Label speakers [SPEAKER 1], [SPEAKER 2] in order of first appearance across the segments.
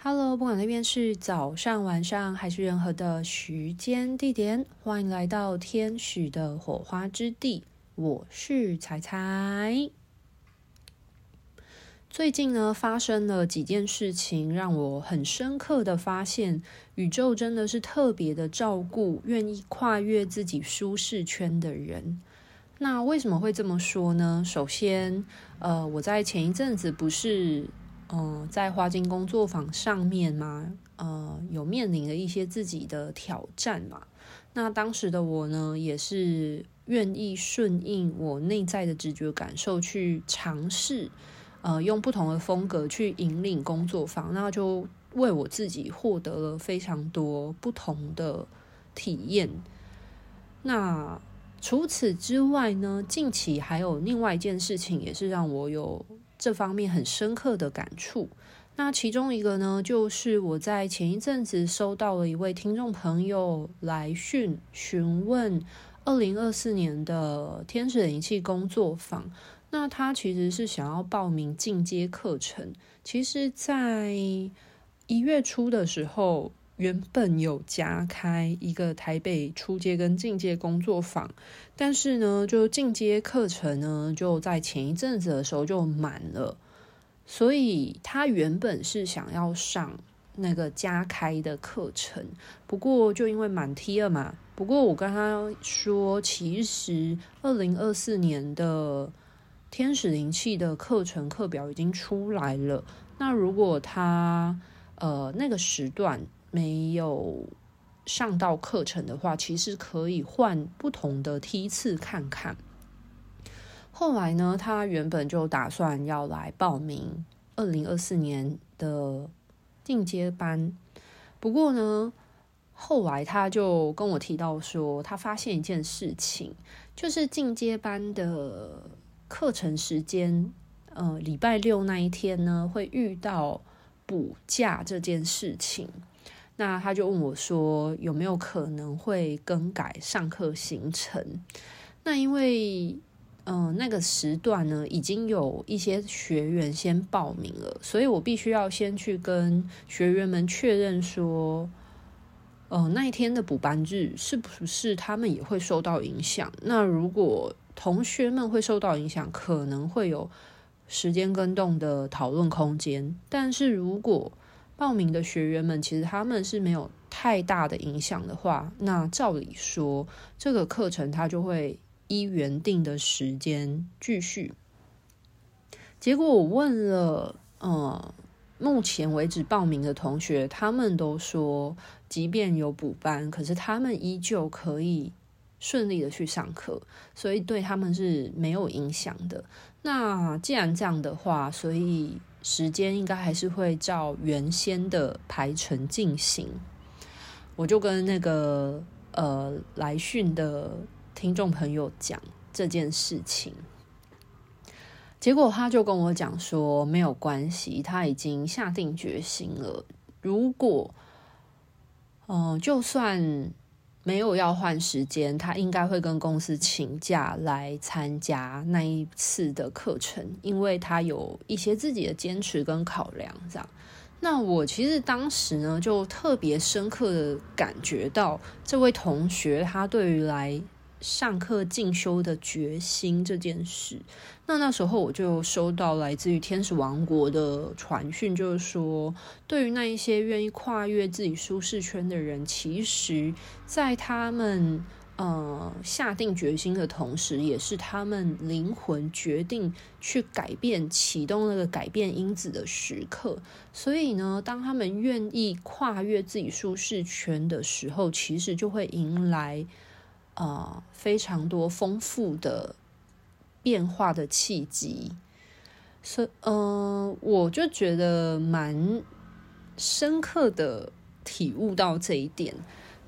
[SPEAKER 1] Hello，不管那边是早上、晚上还是任何的时间地点，欢迎来到天使的火花之地。我是彩彩。最近呢，发生了几件事情，让我很深刻的发现，宇宙真的是特别的照顾愿意跨越自己舒适圈的人。那为什么会这么说呢？首先，呃，我在前一阵子不是。嗯、在花精工作坊上面嘛，呃，有面临了一些自己的挑战嘛。那当时的我呢，也是愿意顺应我内在的直觉感受去尝试，呃，用不同的风格去引领工作坊，那就为我自己获得了非常多不同的体验。那除此之外呢，近期还有另外一件事情，也是让我有。这方面很深刻的感触。那其中一个呢，就是我在前一阵子收到了一位听众朋友来讯询问二零二四年的天使灵气工作坊。那他其实是想要报名进阶课程。其实，在一月初的时候，原本有加开一个台北初阶跟进阶工作坊，但是呢，就进阶课程呢，就在前一阵子的时候就满了，所以他原本是想要上那个加开的课程，不过就因为满梯了嘛。不过我跟他说，其实二零二四年的天使灵气的课程课表已经出来了，那如果他呃那个时段。没有上到课程的话，其实可以换不同的梯次看看。后来呢，他原本就打算要来报名二零二四年的进阶班，不过呢，后来他就跟我提到说，他发现一件事情，就是进阶班的课程时间，呃，礼拜六那一天呢，会遇到补假这件事情。那他就问我说：“有没有可能会更改上课行程？”那因为，嗯、那个时段呢，已经有一些学员先报名了，所以我必须要先去跟学员们确认说，呃，那一天的补班日是不是他们也会受到影响？那如果同学们会受到影响，可能会有时间更动的讨论空间。但是如果报名的学员们，其实他们是没有太大的影响的话，那照理说，这个课程它就会依原定的时间继续。结果我问了，呃，目前为止报名的同学，他们都说，即便有补班，可是他们依旧可以顺利的去上课，所以对他们是没有影响的。那既然这样的话，所以。时间应该还是会照原先的排程进行。我就跟那个呃来讯的听众朋友讲这件事情，结果他就跟我讲说没有关系，他已经下定决心了。如果嗯、就算。没有要换时间，他应该会跟公司请假来参加那一次的课程，因为他有一些自己的坚持跟考量。这样，那我其实当时呢，就特别深刻的感觉到这位同学他对于来。上课进修的决心这件事，那那时候我就收到来自于天使王国的传讯，就是说，对于那一些愿意跨越自己舒适圈的人，其实，在他们呃下定决心的同时，也是他们灵魂决定去改变、启动那个改变因子的时刻。所以呢，当他们愿意跨越自己舒适圈的时候，其实就会迎来。呃，非常多丰富的变化的契机，所以，呃，我就觉得蛮深刻的体悟到这一点。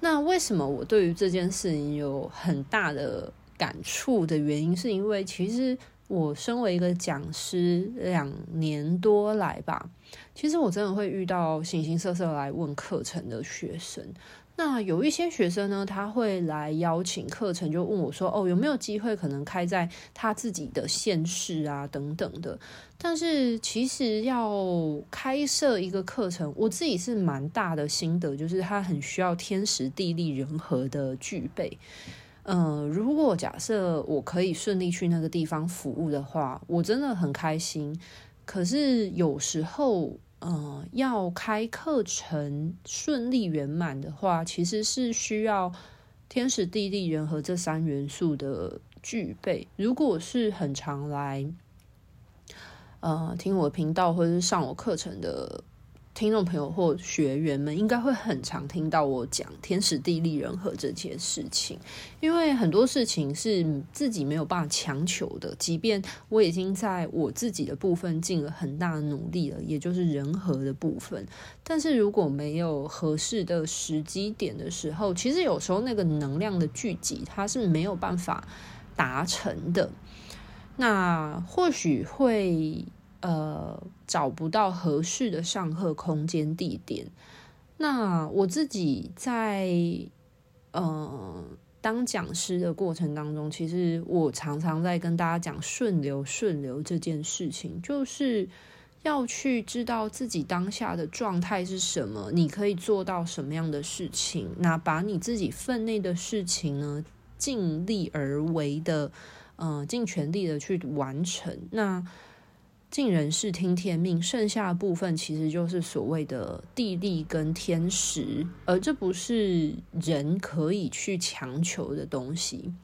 [SPEAKER 1] 那为什么我对于这件事情有很大的感触的原因，是因为其实我身为一个讲师两年多来吧，其实我真的会遇到形形色色来问课程的学生。那有一些学生呢，他会来邀请课程，就问我说：“哦，有没有机会可能开在他自己的县市啊，等等的。”但是其实要开设一个课程，我自己是蛮大的心得，就是它很需要天时地利人和的具备。嗯、如果假设我可以顺利去那个地方服务的话，我真的很开心。可是有时候。嗯，要开课程顺利圆满的话，其实是需要天时地利人和这三元素的具备。如果是很常来，呃，听我频道或者是上我课程的。听众朋友或学员们应该会很常听到我讲天时地利人和这件事情，因为很多事情是自己没有办法强求的。即便我已经在我自己的部分尽了很大的努力了，也就是人和的部分，但是如果没有合适的时机点的时候，其实有时候那个能量的聚集，它是没有办法达成的。那或许会。呃，找不到合适的上课空间地点。那我自己在呃当讲师的过程当中，其实我常常在跟大家讲顺流顺流这件事情，就是要去知道自己当下的状态是什么，你可以做到什么样的事情，那把你自己分内的事情呢，尽力而为的，呃，尽全力的去完成。那尽人事听天命，剩下的部分其实就是所谓的地利跟天时，而这不是人可以去强求的东西。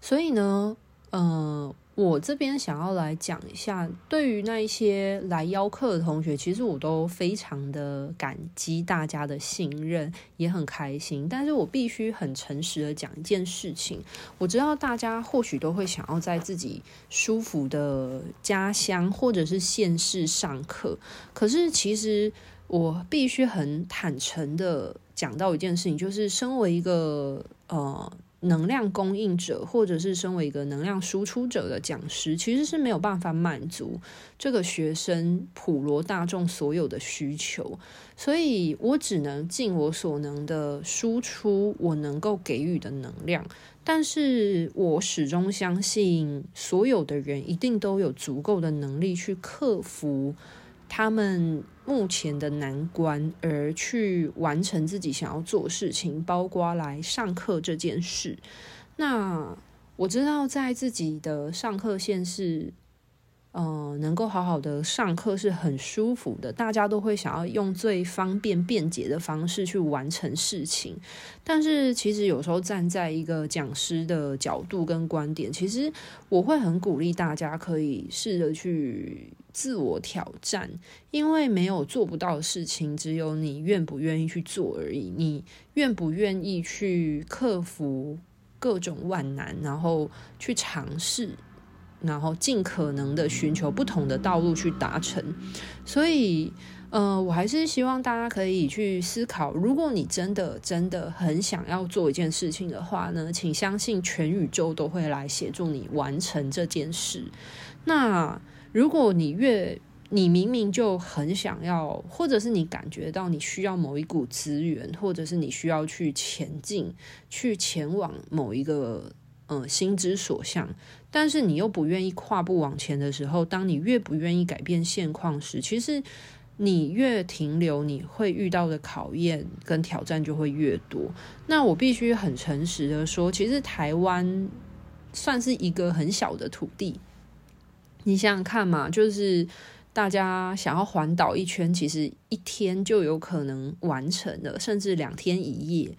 [SPEAKER 1] 所以呢，呃。我这边想要来讲一下，对于那一些来邀课的同学，其实我都非常的感激大家的信任，也很开心。但是我必须很诚实的讲一件事情，我知道大家或许都会想要在自己舒服的家乡或者是县市上课，可是其实我必须很坦诚的讲到一件事情，就是身为一个呃。能量供应者，或者是身为一个能量输出者的讲师，其实是没有办法满足这个学生普罗大众所有的需求，所以我只能尽我所能的输出我能够给予的能量，但是我始终相信，所有的人一定都有足够的能力去克服他们目前的难关，而去完成自己想要做事情，包括来上课这件事。那我知道，在自己的上课线是。呃，能够好好的上课是很舒服的，大家都会想要用最方便便捷的方式去完成事情。但是，其实有时候站在一个讲师的角度跟观点，其实我会很鼓励大家可以试着去自我挑战，因为没有做不到的事情，只有你愿不愿意去做而已。你愿不愿意去克服各种万难，然后去尝试。然后尽可能的寻求不同的道路去达成，所以，呃，我还是希望大家可以去思考，如果你真的真的很想要做一件事情的话呢，请相信全宇宙都会来协助你完成这件事。那如果你越你明明就很想要，或者是你感觉到你需要某一股资源，或者是你需要去前进，去前往某一个。嗯，心之所向，但是你又不愿意跨步往前的时候，当你越不愿意改变现况时，其实你越停留，你会遇到的考验跟挑战就会越多。那我必须很诚实的说，其实台湾算是一个很小的土地，你想想看嘛，就是大家想要环岛一圈，其实一天就有可能完成了，甚至两天一夜。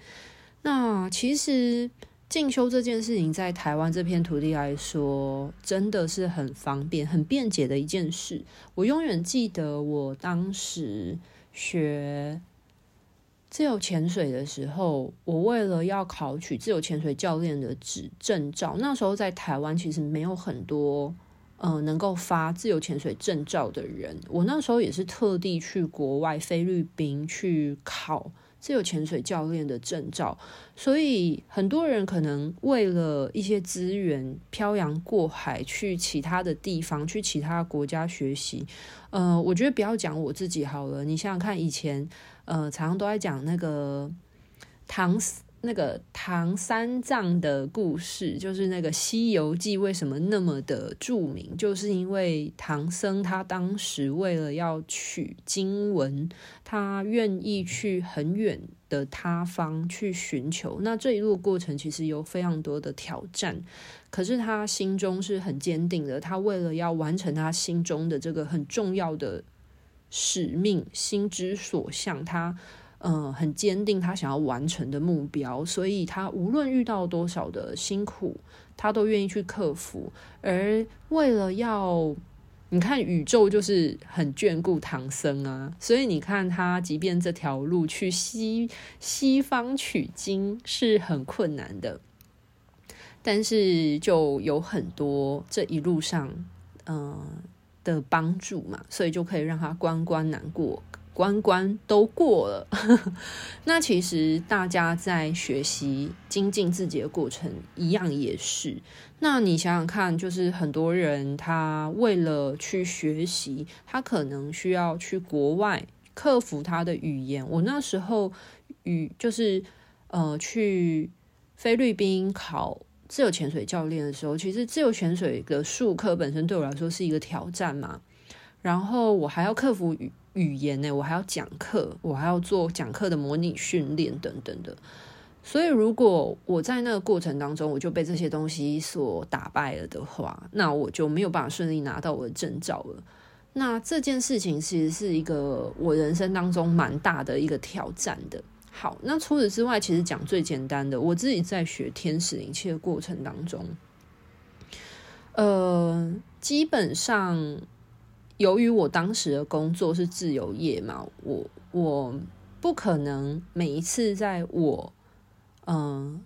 [SPEAKER 1] 那其实。进修这件事情，在台湾这片土地来说，真的是很方便、很便捷的一件事。我永远记得我当时学自由潜水的时候，我为了要考取自由潜水教练的执证照，那时候在台湾其实没有很多呃能够发自由潜水证照的人。我那时候也是特地去国外菲律宾去考。自由潜水教练的证照。所以很多人可能为了一些资源漂洋过海去其他的地方，去其他国家学习。呃，我觉得不要讲我自己好了，你想想看，以前呃常常都在讲那个唐。那个唐三藏的故事，就是那个《西游记》为什么那么的著名？就是因为唐僧他当时为了要取经文，他愿意去很远的他方去寻求。那这一路过程其实有非常多的挑战，可是他心中是很坚定的。他为了要完成他心中的这个很重要的使命，心之所向，他。嗯，很坚定他想要完成的目标，所以他无论遇到多少的辛苦，他都愿意去克服。而为了要，你看宇宙就是很眷顾唐僧啊，所以你看他，即便这条路去西西方取经是很困难的，但是就有很多这一路上嗯的帮助嘛，所以就可以让他关关难过。关关都过了，那其实大家在学习精进自己的过程一样也是。那你想想看，就是很多人他为了去学习，他可能需要去国外克服他的语言。我那时候语就是呃去菲律宾考自由潜水教练的时候，其实自由潜水的术课本身对我来说是一个挑战嘛。然后我还要克服语。语言呢，我还要讲课，我还要做讲课的模拟训练等等的。所以，如果我在那个过程当中我就被这些东西所打败了的话，那我就没有办法顺利拿到我的证照了。那这件事情其实是一个我人生当中蛮大的一个挑战的。好，那除此之外，其实讲最简单的，我自己在学天使灵气的过程当中，呃，基本上。由于我当时的工作是自由业嘛，我我不可能每一次在我嗯、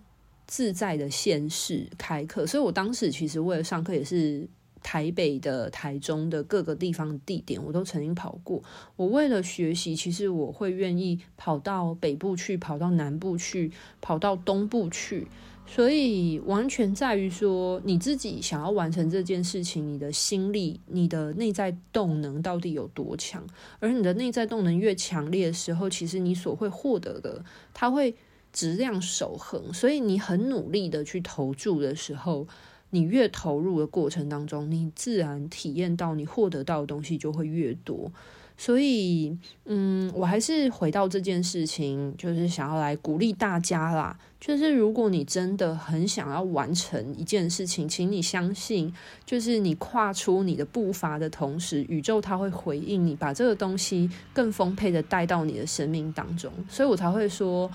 [SPEAKER 1] 自在的县市开课，所以我当时其实为了上课也是台北的、台中的各个地方地点，我都曾经跑过。我为了学习，其实我会愿意跑到北部去，跑到南部去，跑到东部去。所以完全在于说，你自己想要完成这件事情，你的心力、你的内在动能到底有多强？而你的内在动能越强烈的时候，其实你所会获得的，它会质量守恒。所以你很努力的去投注的时候，你越投入的过程当中，你自然体验到你获得到的东西就会越多。所以，嗯，我还是回到这件事情，就是想要来鼓励大家啦。就是如果你真的很想要完成一件事情，请你相信，就是你跨出你的步伐的同时，宇宙它会回应你，把这个东西更丰沛的带到你的生命当中。所以我才会说。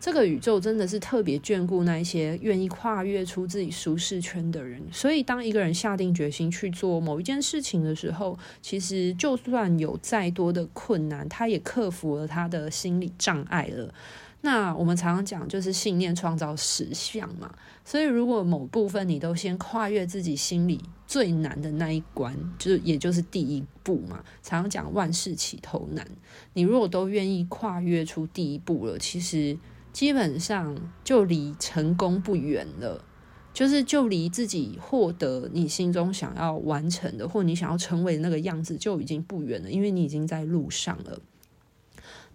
[SPEAKER 1] 这个宇宙真的是特别眷顾那一些愿意跨越出自己舒适圈的人，所以当一个人下定决心去做某一件事情的时候，其实就算有再多的困难，他也克服了他的心理障碍了。那我们常常讲，就是信念创造实相嘛。所以如果某部分你都先跨越自己心里最难的那一关，就是也就是第一步嘛。常常讲万事起头难，你如果都愿意跨越出第一步了，其实。基本上就离成功不远了，就是就离自己获得你心中想要完成的，或你想要成为那个样子就已经不远了，因为你已经在路上了。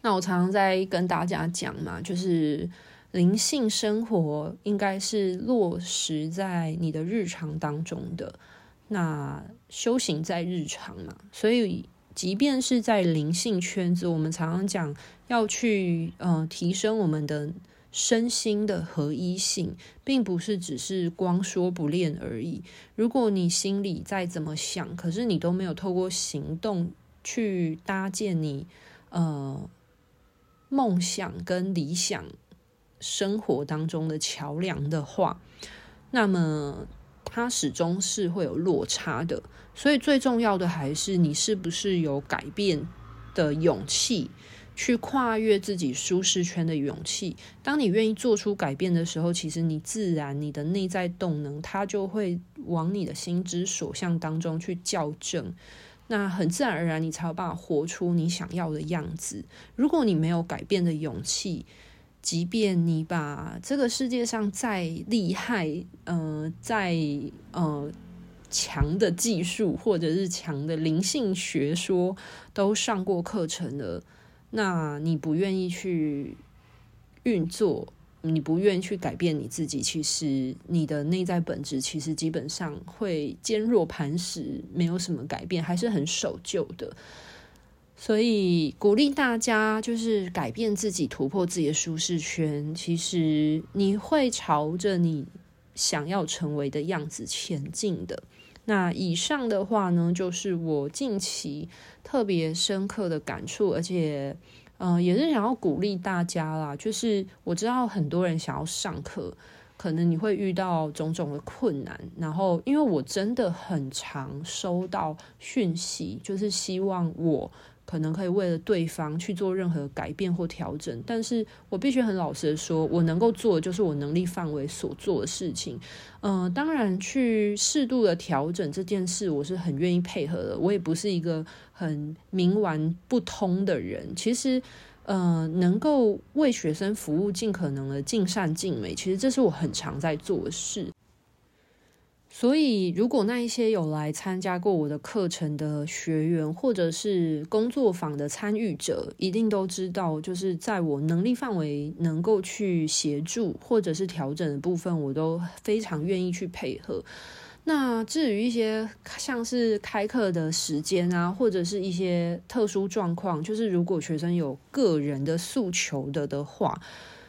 [SPEAKER 1] 那我常常在跟大家讲嘛，就是灵性生活应该是落实在你的日常当中的，那修行在日常嘛，所以。即便是在灵性圈子，我们常常讲要去呃提升我们的身心的合一性，并不是只是光说不练而已。如果你心里再怎么想，可是你都没有透过行动去搭建你呃梦想跟理想生活当中的桥梁的话，那么。它始终是会有落差的，所以最重要的还是你是不是有改变的勇气，去跨越自己舒适圈的勇气。当你愿意做出改变的时候，其实你自然你的内在动能，它就会往你的心之所向当中去校正。那很自然而然，你才有办法活出你想要的样子。如果你没有改变的勇气，即便你把这个世界上再厉害，呃，再呃强的技术或者是强的灵性学说都上过课程了，那你不愿意去运作。你不愿意去改变你自己，其实你的内在本质其实基本上会坚若磐石，没有什么改变，还是很守旧的。所以鼓励大家就是改变自己，突破自己的舒适圈。其实你会朝着你想要成为的样子前进的。那以上的话呢，就是我近期特别深刻的感触，而且。嗯、也是想要鼓励大家啦。就是我知道很多人想要上课，可能你会遇到种种的困难。然后，因为我真的很常收到讯息，就是希望我。可能可以为了对方去做任何改变或调整，但是我必须很老实的说，我能够做的就是我能力范围所做的事情。嗯、呃，当然去适度的调整这件事，我是很愿意配合的。我也不是一个很冥顽不通的人。其实，呃，能够为学生服务，尽可能的尽善尽美，其实这是我很常在做的事。所以，如果那一些有来参加过我的课程的学员，或者是工作坊的参与者，一定都知道，就是在我能力范围能够去协助或者是调整的部分，我都非常愿意去配合。那至于一些像是开课的时间啊，或者是一些特殊状况，就是如果学生有个人的诉求的的话，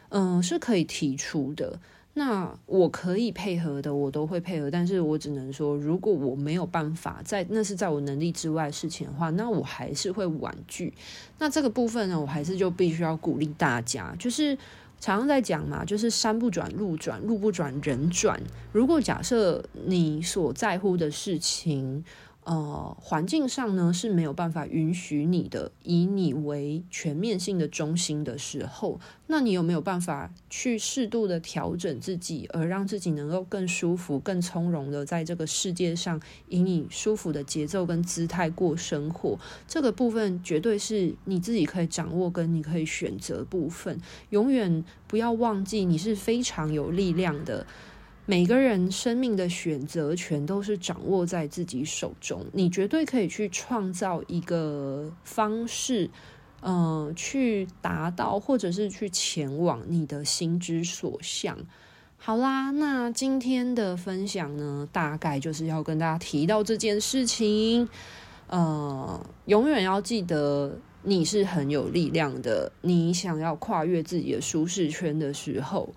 [SPEAKER 1] 嗯、是可以提出的。那我可以配合的，我都会配合，但是我只能说，如果我没有办法在，那是在我能力之外的事情的话，那我还是会婉拒。那这个部分呢，我还是就必须要鼓励大家，就是常常在讲嘛，就是山不转路转，路不转人转。如果假设你所在乎的事情，呃，环境上呢是没有办法允许你的，以你为全面性的中心的时候，那你有没有办法去适度的调整自己，而让自己能够更舒服、更从容的在这个世界上，以你舒服的节奏跟姿态过生活？这个部分绝对是你自己可以掌握跟你可以选择部分。永远不要忘记，你是非常有力量的。每个人生命的选择权都是掌握在自己手中，你绝对可以去创造一个方式，嗯、去达到或者是去前往你的心之所向。好啦，那今天的分享呢，大概就是要跟大家提到这件事情。呃，永远要记得你是很有力量的，你想要跨越自己的舒适圈的时候，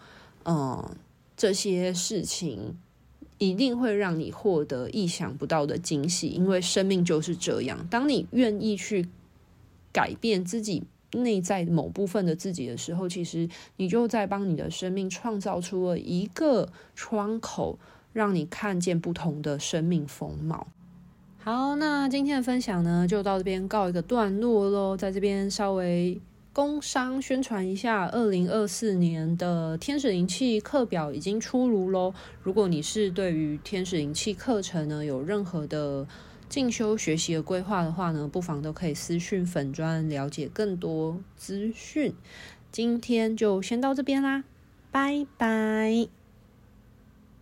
[SPEAKER 1] 嗯、这些事情一定会让你获得意想不到的惊喜，因为生命就是这样。当你愿意去改变自己内在某部分的自己的时候，其实你就在帮你的生命创造出了一个窗口，让你看见不同的生命风貌。好，那今天的分享呢，就到这边告一个段落喽，在这边稍微。工商宣传一下，二零二四年的天使灵气课表已经出炉喽。如果你是对于天使灵气课程呢，有任何的进修学习的规划的话呢，不妨都可以私讯粉专了解更多资讯。今天就先到这边啦，拜拜。